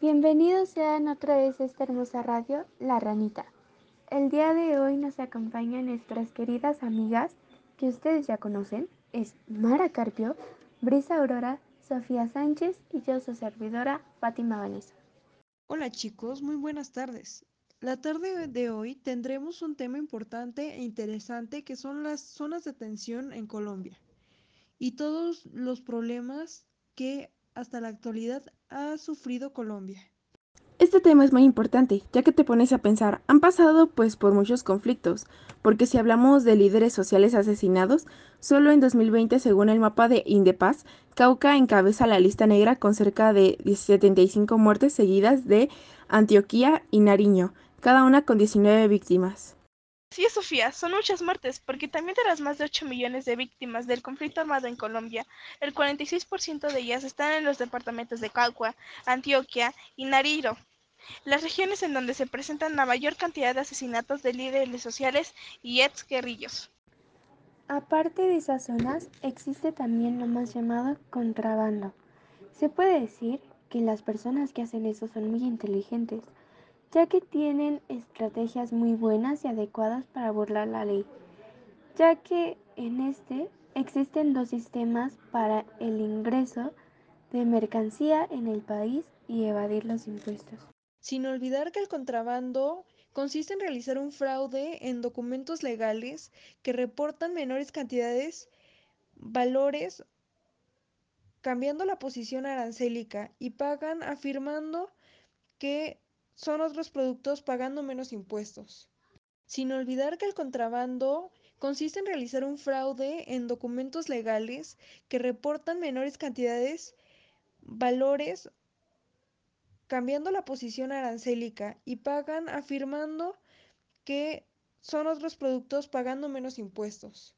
Bienvenidos sean otra vez a esta hermosa radio, La Ranita. El día de hoy nos acompañan nuestras queridas amigas que ustedes ya conocen, es Mara Carpio, Brisa Aurora, Sofía Sánchez y yo su servidora, Fátima Vanessa. Hola chicos, muy buenas tardes. La tarde de hoy tendremos un tema importante e interesante que son las zonas de tensión en Colombia y todos los problemas que hasta la actualidad ha sufrido Colombia. Este tema es muy importante, ya que te pones a pensar, han pasado pues por muchos conflictos, porque si hablamos de líderes sociales asesinados, solo en 2020 según el mapa de Indepaz, Cauca encabeza la lista negra con cerca de 75 muertes seguidas de Antioquía y Nariño, cada una con 19 víctimas. Sí, Sofía, son muchas muertes, porque también de las más de 8 millones de víctimas del conflicto armado en Colombia, el 46% de ellas están en los departamentos de Cauca, Antioquia y Nariño, las regiones en donde se presentan la mayor cantidad de asesinatos de líderes sociales y ex guerrillos. Aparte de esas zonas, existe también lo más llamado contrabando. Se puede decir que las personas que hacen eso son muy inteligentes, ya que tienen estrategias muy buenas y adecuadas para burlar la ley, ya que en este existen dos sistemas para el ingreso de mercancía en el país y evadir los impuestos. Sin olvidar que el contrabando consiste en realizar un fraude en documentos legales que reportan menores cantidades, valores, cambiando la posición arancélica y pagan afirmando que son otros productos pagando menos impuestos. Sin olvidar que el contrabando consiste en realizar un fraude en documentos legales que reportan menores cantidades, valores, cambiando la posición arancélica y pagan afirmando que son otros productos pagando menos impuestos.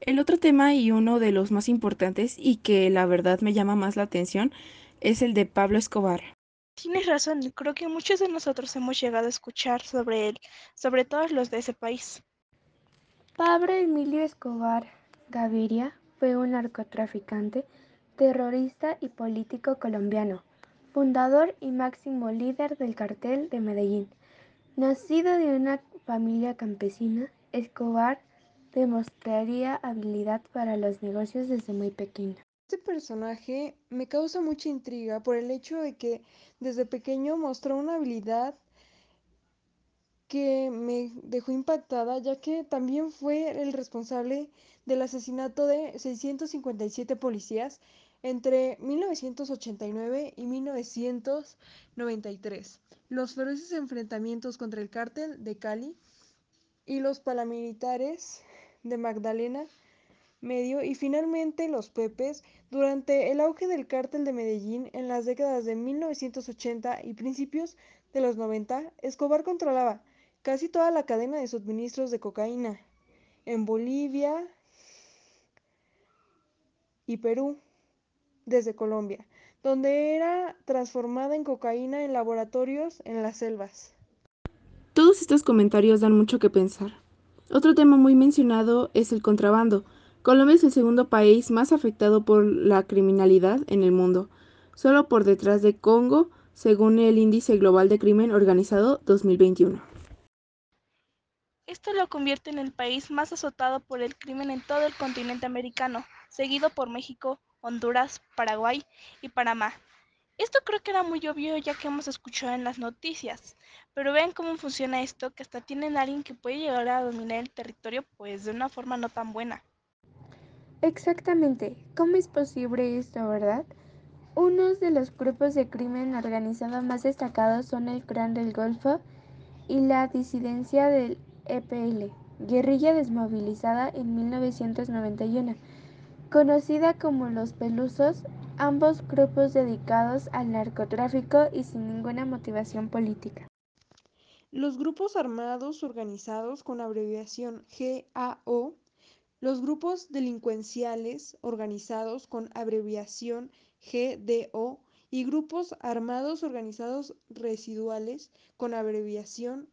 El otro tema y uno de los más importantes y que la verdad me llama más la atención es el de Pablo Escobar. Tienes razón, creo que muchos de nosotros hemos llegado a escuchar sobre él, sobre todo los de ese país. Pablo Emilio Escobar Gaviria fue un narcotraficante, terrorista y político colombiano, fundador y máximo líder del cartel de Medellín. Nacido de una familia campesina, Escobar demostraría habilidad para los negocios desde muy pequeño. Este personaje me causa mucha intriga por el hecho de que desde pequeño mostró una habilidad que me dejó impactada, ya que también fue el responsable del asesinato de 657 policías entre 1989 y 1993. Los feroces enfrentamientos contra el cártel de Cali y los paramilitares de Magdalena Medio y finalmente los Pepes durante el auge del cártel de Medellín en las décadas de 1980 y principios de los 90, Escobar controlaba casi toda la cadena de suministros de cocaína en Bolivia y Perú desde Colombia, donde era transformada en cocaína en laboratorios en las selvas. Todos estos comentarios dan mucho que pensar. Otro tema muy mencionado es el contrabando, Colombia es el segundo país más afectado por la criminalidad en el mundo, solo por detrás de Congo, según el Índice Global de Crimen Organizado 2021. Esto lo convierte en el país más azotado por el crimen en todo el continente americano, seguido por México, Honduras, Paraguay y Panamá. Esto creo que era muy obvio ya que hemos escuchado en las noticias, pero vean cómo funciona esto, que hasta tienen a alguien que puede llegar a dominar el territorio pues de una forma no tan buena. Exactamente, ¿cómo es posible esto, verdad? Unos de los grupos de crimen organizado más destacados son el Clan del Golfo y la disidencia del EPL, guerrilla desmovilizada en 1991, conocida como los Pelusos, ambos grupos dedicados al narcotráfico y sin ninguna motivación política. Los grupos armados organizados con abreviación GAO los grupos delincuenciales organizados con abreviación GDO y grupos armados organizados residuales con abreviación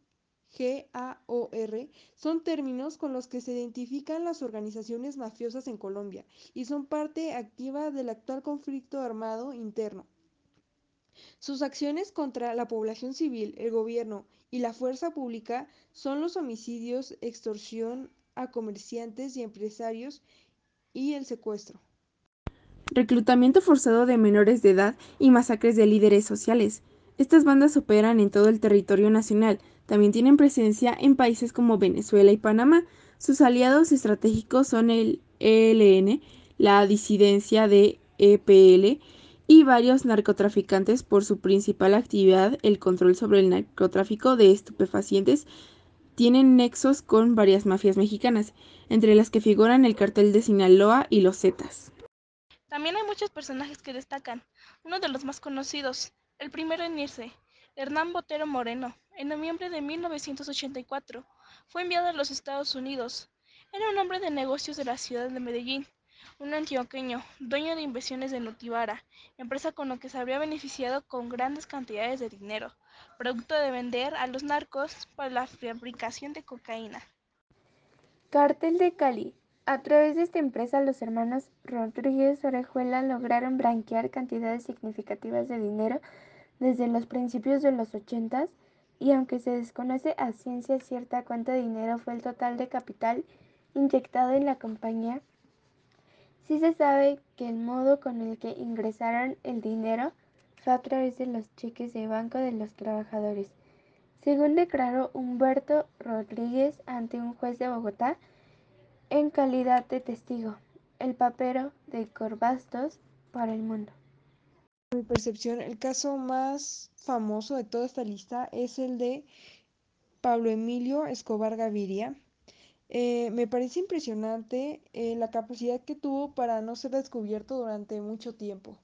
GAOR son términos con los que se identifican las organizaciones mafiosas en Colombia y son parte activa del actual conflicto armado interno. Sus acciones contra la población civil, el gobierno y la fuerza pública son los homicidios, extorsión a comerciantes y empresarios y el secuestro. Reclutamiento forzado de menores de edad y masacres de líderes sociales. Estas bandas operan en todo el territorio nacional. También tienen presencia en países como Venezuela y Panamá. Sus aliados estratégicos son el ELN, la disidencia de EPL y varios narcotraficantes por su principal actividad, el control sobre el narcotráfico de estupefacientes, tienen nexos con varias mafias mexicanas, entre las que figuran el cartel de Sinaloa y los Zetas. También hay muchos personajes que destacan. Uno de los más conocidos, el primero en irse, Hernán Botero Moreno, en noviembre de 1984, fue enviado a los Estados Unidos. Era un hombre de negocios de la ciudad de Medellín, un antioqueño, dueño de inversiones de Notivara, empresa con la que se habría beneficiado con grandes cantidades de dinero, producto de vender a los narcos para la fabricación de cocaína. Cartel de Cali. A través de esta empresa, los hermanos Rodríguez Orejuela lograron branquear cantidades significativas de dinero desde los principios de los ochentas y aunque se desconoce a ciencia cierta cuánto dinero fue el total de capital inyectado en la compañía, Sí se sabe que el modo con el que ingresaron el dinero fue a través de los cheques de banco de los trabajadores. Según declaró Humberto Rodríguez ante un juez de Bogotá, en calidad de testigo, el papero de Corbastos para el mundo. Mi percepción, el caso más famoso de toda esta lista es el de Pablo Emilio Escobar Gaviria, eh, me parece impresionante eh, la capacidad que tuvo para no ser descubierto durante mucho tiempo.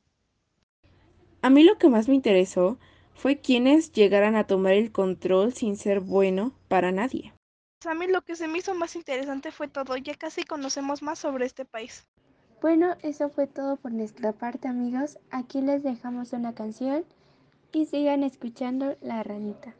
A mí lo que más me interesó fue quienes llegaran a tomar el control sin ser bueno para nadie. A mí lo que se me hizo más interesante fue todo, ya casi conocemos más sobre este país. Bueno, eso fue todo por nuestra parte amigos. Aquí les dejamos una canción y sigan escuchando La Ranita.